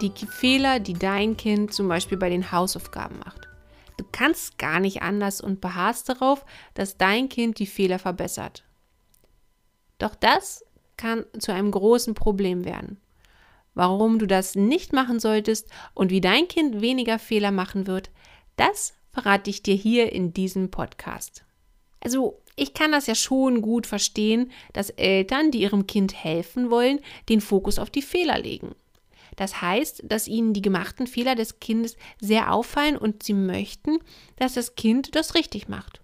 Die Fehler, die dein Kind zum Beispiel bei den Hausaufgaben macht. Du kannst gar nicht anders und beharrst darauf, dass dein Kind die Fehler verbessert. Doch das kann zu einem großen Problem werden. Warum du das nicht machen solltest und wie dein Kind weniger Fehler machen wird, das verrate ich dir hier in diesem Podcast. Also, ich kann das ja schon gut verstehen, dass Eltern, die ihrem Kind helfen wollen, den Fokus auf die Fehler legen. Das heißt, dass ihnen die gemachten Fehler des Kindes sehr auffallen und sie möchten, dass das Kind das richtig macht.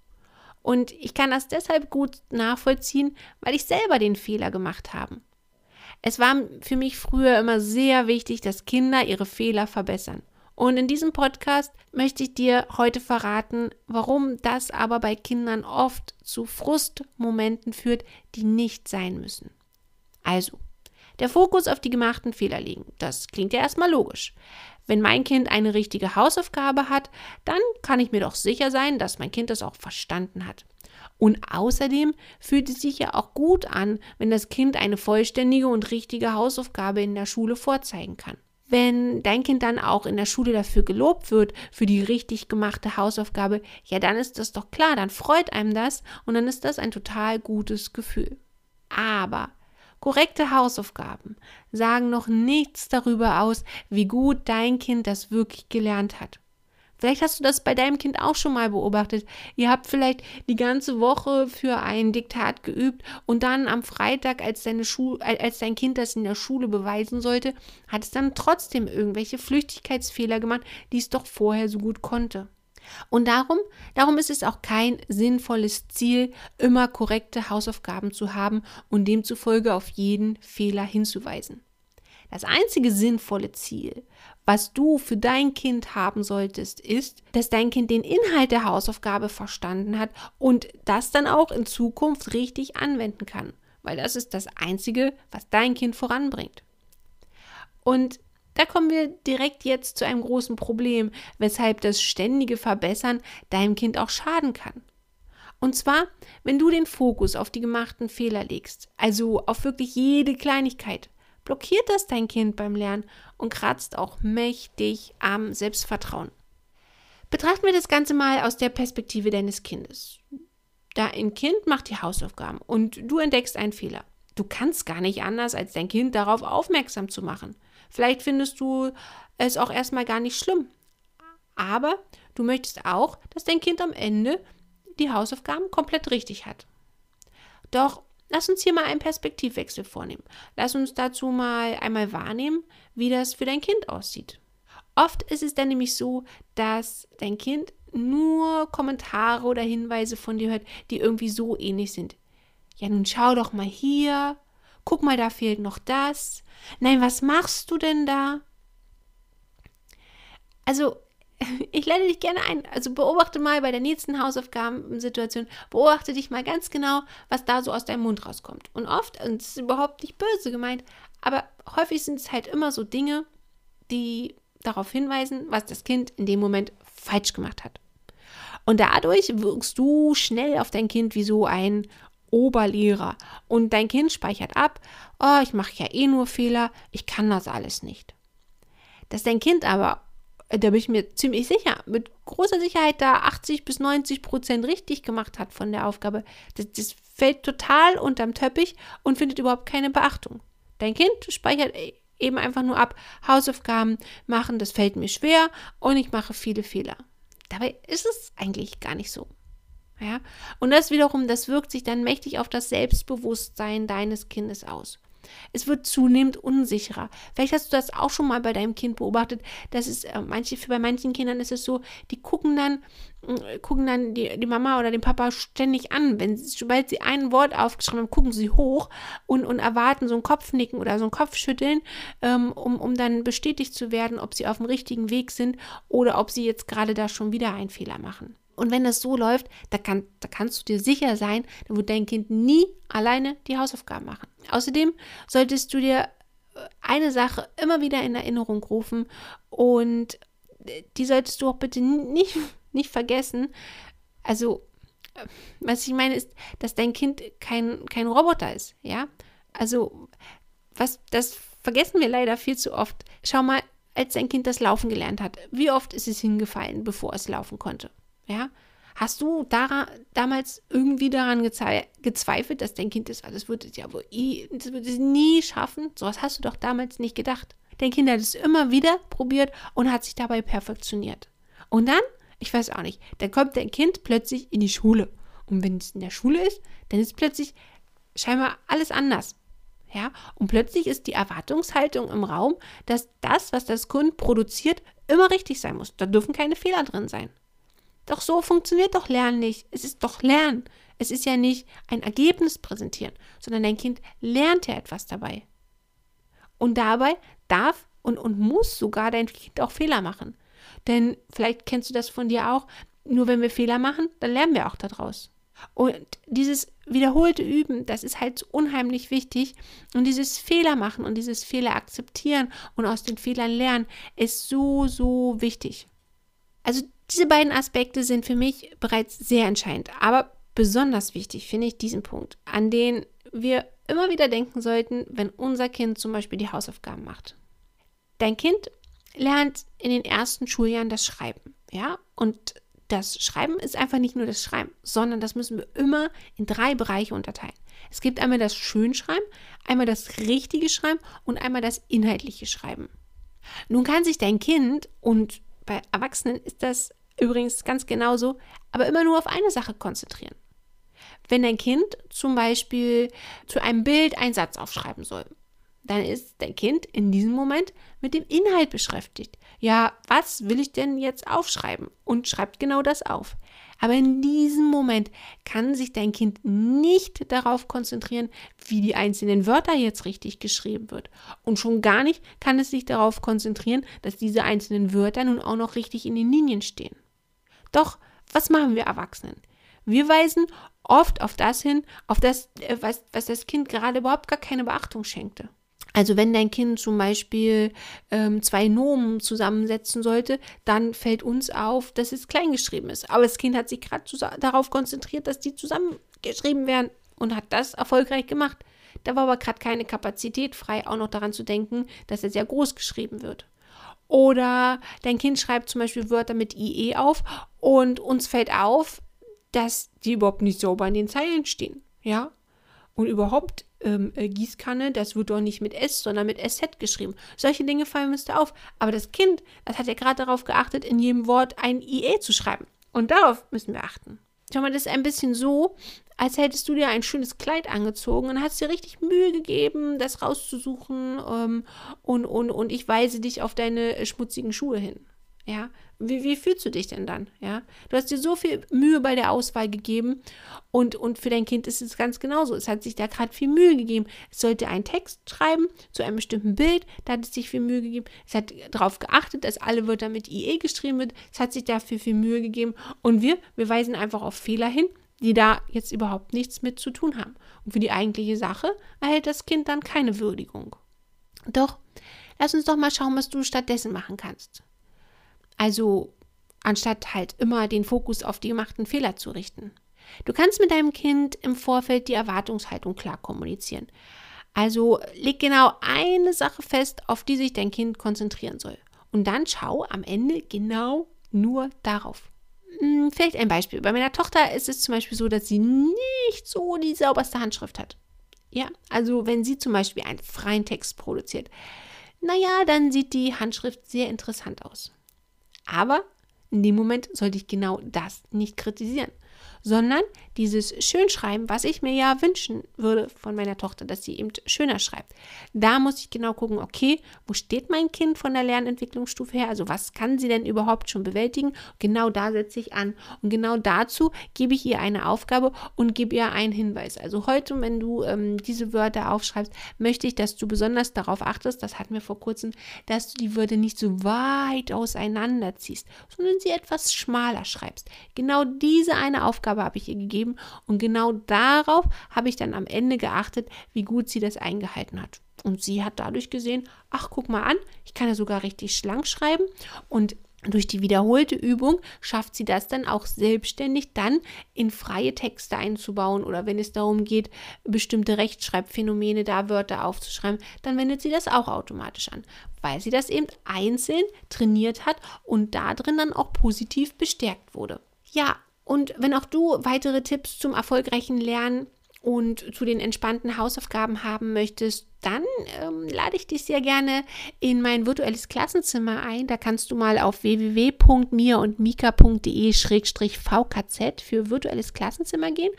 Und ich kann das deshalb gut nachvollziehen, weil ich selber den Fehler gemacht habe. Es war für mich früher immer sehr wichtig, dass Kinder ihre Fehler verbessern. Und in diesem Podcast möchte ich dir heute verraten, warum das aber bei Kindern oft zu Frustmomenten führt, die nicht sein müssen. Also, der Fokus auf die gemachten Fehler legen. Das klingt ja erstmal logisch. Wenn mein Kind eine richtige Hausaufgabe hat, dann kann ich mir doch sicher sein, dass mein Kind das auch verstanden hat. Und außerdem fühlt es sich ja auch gut an, wenn das Kind eine vollständige und richtige Hausaufgabe in der Schule vorzeigen kann. Wenn dein Kind dann auch in der Schule dafür gelobt wird, für die richtig gemachte Hausaufgabe, ja, dann ist das doch klar, dann freut einem das und dann ist das ein total gutes Gefühl. Aber Korrekte Hausaufgaben sagen noch nichts darüber aus, wie gut dein Kind das wirklich gelernt hat. Vielleicht hast du das bei deinem Kind auch schon mal beobachtet. Ihr habt vielleicht die ganze Woche für ein Diktat geübt und dann am Freitag, als, Schu als dein Kind das in der Schule beweisen sollte, hat es dann trotzdem irgendwelche Flüchtigkeitsfehler gemacht, die es doch vorher so gut konnte. Und darum, darum ist es auch kein sinnvolles Ziel, immer korrekte Hausaufgaben zu haben und demzufolge auf jeden Fehler hinzuweisen. Das einzige sinnvolle Ziel, was du für dein Kind haben solltest, ist, dass dein Kind den Inhalt der Hausaufgabe verstanden hat und das dann auch in Zukunft richtig anwenden kann, weil das ist das Einzige, was dein Kind voranbringt. Und da kommen wir direkt jetzt zu einem großen Problem, weshalb das ständige Verbessern deinem Kind auch schaden kann. Und zwar, wenn du den Fokus auf die gemachten Fehler legst, also auf wirklich jede Kleinigkeit, blockiert das dein Kind beim Lernen und kratzt auch mächtig am Selbstvertrauen. Betrachten wir das Ganze mal aus der Perspektive deines Kindes. Da ein Kind macht die Hausaufgaben und du entdeckst einen Fehler. Du kannst gar nicht anders, als dein Kind darauf aufmerksam zu machen. Vielleicht findest du es auch erstmal gar nicht schlimm. Aber du möchtest auch, dass dein Kind am Ende die Hausaufgaben komplett richtig hat. Doch lass uns hier mal einen Perspektivwechsel vornehmen. Lass uns dazu mal einmal wahrnehmen, wie das für dein Kind aussieht. Oft ist es dann nämlich so, dass dein Kind nur Kommentare oder Hinweise von dir hört, die irgendwie so ähnlich sind. Ja, nun schau doch mal hier, guck mal, da fehlt noch das. Nein, was machst du denn da? Also, ich lade dich gerne ein. Also beobachte mal bei der nächsten Hausaufgabensituation, beobachte dich mal ganz genau, was da so aus deinem Mund rauskommt. Und oft, und es ist überhaupt nicht böse gemeint, aber häufig sind es halt immer so Dinge, die darauf hinweisen, was das Kind in dem Moment falsch gemacht hat. Und dadurch wirkst du schnell auf dein Kind wie so ein Oberlehrer und dein Kind speichert ab, oh, ich mache ja eh nur Fehler, ich kann das alles nicht. Dass dein Kind aber, da bin ich mir ziemlich sicher, mit großer Sicherheit da 80 bis 90 Prozent richtig gemacht hat von der Aufgabe, das, das fällt total unterm Teppich und findet überhaupt keine Beachtung. Dein Kind speichert eben einfach nur ab, Hausaufgaben machen, das fällt mir schwer und ich mache viele Fehler. Dabei ist es eigentlich gar nicht so. Ja? Und das wiederum, das wirkt sich dann mächtig auf das Selbstbewusstsein deines Kindes aus. Es wird zunehmend unsicherer. Vielleicht hast du das auch schon mal bei deinem Kind beobachtet. Das ist, äh, manche, bei manchen Kindern ist es so, die gucken dann, äh, gucken dann die, die Mama oder den Papa ständig an. Wenn, sobald sie ein Wort aufgeschrieben haben, gucken sie hoch und, und erwarten so ein Kopfnicken oder so ein Kopfschütteln, ähm, um, um dann bestätigt zu werden, ob sie auf dem richtigen Weg sind oder ob sie jetzt gerade da schon wieder einen Fehler machen. Und wenn das so läuft, da, kann, da kannst du dir sicher sein, dann wird dein Kind nie alleine die Hausaufgaben machen. Außerdem solltest du dir äh, eine Sache immer wieder in Erinnerung rufen und äh, die solltest du auch bitte nicht, nicht vergessen. Also, äh, was ich meine ist, dass dein Kind kein, kein Roboter ist, ja? Also, was, das vergessen wir leider viel zu oft. Schau mal, als dein Kind das Laufen gelernt hat, wie oft ist es hingefallen, bevor es laufen konnte? Ja? Hast du daran, damals irgendwie daran gezweifelt, dass dein Kind das alles wird es ja wohl das wird es nie schaffen? Sowas hast du doch damals nicht gedacht. Dein Kind hat es immer wieder probiert und hat sich dabei perfektioniert. Und dann, ich weiß auch nicht, dann kommt dein Kind plötzlich in die Schule. Und wenn es in der Schule ist, dann ist plötzlich scheinbar alles anders. Ja, und plötzlich ist die Erwartungshaltung im Raum, dass das, was das Kind produziert, immer richtig sein muss. Da dürfen keine Fehler drin sein. Doch so funktioniert doch Lernen nicht. Es ist doch Lernen. Es ist ja nicht ein Ergebnis präsentieren, sondern dein Kind lernt ja etwas dabei. Und dabei darf und, und muss sogar dein Kind auch Fehler machen. Denn vielleicht kennst du das von dir auch, nur wenn wir Fehler machen, dann lernen wir auch daraus. Und dieses wiederholte Üben, das ist halt unheimlich wichtig. Und dieses Fehler machen und dieses Fehler akzeptieren und aus den Fehlern lernen, ist so, so wichtig. Also diese beiden Aspekte sind für mich bereits sehr entscheidend, aber besonders wichtig finde ich diesen Punkt, an den wir immer wieder denken sollten, wenn unser Kind zum Beispiel die Hausaufgaben macht. Dein Kind lernt in den ersten Schuljahren das Schreiben, ja, und das Schreiben ist einfach nicht nur das Schreiben, sondern das müssen wir immer in drei Bereiche unterteilen. Es gibt einmal das Schönschreiben, einmal das richtige Schreiben und einmal das inhaltliche Schreiben. Nun kann sich dein Kind, und bei Erwachsenen ist das Übrigens ganz genauso, aber immer nur auf eine Sache konzentrieren. Wenn dein Kind zum Beispiel zu einem Bild einen Satz aufschreiben soll, dann ist dein Kind in diesem Moment mit dem Inhalt beschäftigt. Ja, was will ich denn jetzt aufschreiben? Und schreibt genau das auf. Aber in diesem Moment kann sich dein Kind nicht darauf konzentrieren, wie die einzelnen Wörter jetzt richtig geschrieben wird. Und schon gar nicht kann es sich darauf konzentrieren, dass diese einzelnen Wörter nun auch noch richtig in den Linien stehen. Doch, was machen wir Erwachsenen? Wir weisen oft auf das hin, auf das, äh, was, was das Kind gerade überhaupt gar keine Beachtung schenkte. Also wenn dein Kind zum Beispiel ähm, zwei Nomen zusammensetzen sollte, dann fällt uns auf, dass es kleingeschrieben ist. Aber das Kind hat sich gerade darauf konzentriert, dass die zusammengeschrieben werden und hat das erfolgreich gemacht. Da war aber gerade keine Kapazität frei, auch noch daran zu denken, dass es ja groß geschrieben wird. Oder dein Kind schreibt zum Beispiel Wörter mit IE auf und uns fällt auf, dass die überhaupt nicht sauber in den Zeilen stehen. Ja? Und überhaupt ähm, äh, Gießkanne, das wird doch nicht mit S, sondern mit SZ geschrieben. Solche Dinge fallen uns da auf. Aber das Kind, das hat ja gerade darauf geachtet, in jedem Wort ein IE zu schreiben. Und darauf müssen wir achten. Schau mal, das ist ein bisschen so, als hättest du dir ein schönes Kleid angezogen und hast dir richtig Mühe gegeben, das rauszusuchen ähm, und, und, und ich weise dich auf deine schmutzigen Schuhe hin. Ja, wie, wie fühlst du dich denn dann? Ja, du hast dir so viel Mühe bei der Auswahl gegeben und, und für dein Kind ist es ganz genauso. Es hat sich da gerade viel Mühe gegeben. Es sollte einen Text schreiben zu einem bestimmten Bild, da hat es sich viel Mühe gegeben. Es hat darauf geachtet, dass alle Wörter mit IE geschrieben wird. Es hat sich dafür viel Mühe gegeben und wir, wir weisen einfach auf Fehler hin, die da jetzt überhaupt nichts mit zu tun haben. Und für die eigentliche Sache erhält das Kind dann keine Würdigung. Doch, lass uns doch mal schauen, was du stattdessen machen kannst. Also anstatt halt immer den Fokus auf die gemachten Fehler zu richten. Du kannst mit deinem Kind im Vorfeld die Erwartungshaltung klar kommunizieren. Also leg genau eine Sache fest, auf die sich dein Kind konzentrieren soll. Und dann schau am Ende genau nur darauf. Hm, vielleicht ein Beispiel. Bei meiner Tochter ist es zum Beispiel so, dass sie nicht so die sauberste Handschrift hat. Ja, also wenn sie zum Beispiel einen freien Text produziert, naja, dann sieht die Handschrift sehr interessant aus. Aber in dem Moment sollte ich genau das nicht kritisieren, sondern dieses Schönschreiben, was ich mir ja wünschen würde von meiner Tochter, dass sie eben schöner schreibt. Da muss ich genau gucken, okay, wo steht mein Kind von der Lernentwicklungsstufe her? Also was kann sie denn überhaupt schon bewältigen? Genau da setze ich an. Und genau dazu gebe ich ihr eine Aufgabe und gebe ihr einen Hinweis. Also heute, wenn du ähm, diese Wörter aufschreibst, möchte ich, dass du besonders darauf achtest, das hatten wir vor kurzem, dass du die Wörter nicht so weit auseinander ziehst, sondern sie etwas schmaler schreibst. Genau diese eine Aufgabe habe ich ihr gegeben und genau darauf habe ich dann am Ende geachtet, wie gut sie das eingehalten hat. Und sie hat dadurch gesehen, ach, guck mal an, ich kann ja sogar richtig schlank schreiben und durch die wiederholte Übung schafft sie das dann auch selbstständig dann in freie Texte einzubauen oder wenn es darum geht, bestimmte Rechtschreibphänomene, da Wörter aufzuschreiben, dann wendet sie das auch automatisch an, weil sie das eben einzeln trainiert hat und da drin dann auch positiv bestärkt wurde. Ja, und wenn auch du weitere Tipps zum erfolgreichen Lernen und zu den entspannten Hausaufgaben haben möchtest, dann ähm, lade ich dich sehr gerne in mein virtuelles Klassenzimmer ein. Da kannst du mal auf www.mir-und-mika.de-vkz für virtuelles Klassenzimmer gehen.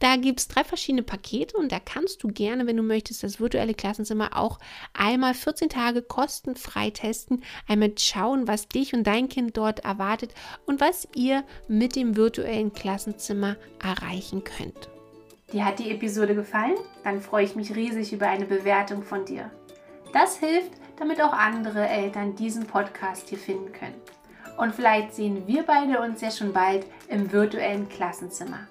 Da gibt es drei verschiedene Pakete und da kannst du gerne, wenn du möchtest, das virtuelle Klassenzimmer auch einmal 14 Tage kostenfrei testen, einmal schauen, was dich und dein Kind dort erwartet und was ihr mit dem virtuellen Klassenzimmer erreichen könnt. Dir hat die Episode gefallen? Dann freue ich mich riesig über eine Bewertung von dir. Das hilft, damit auch andere Eltern diesen Podcast hier finden können. Und vielleicht sehen wir beide uns ja schon bald im virtuellen Klassenzimmer.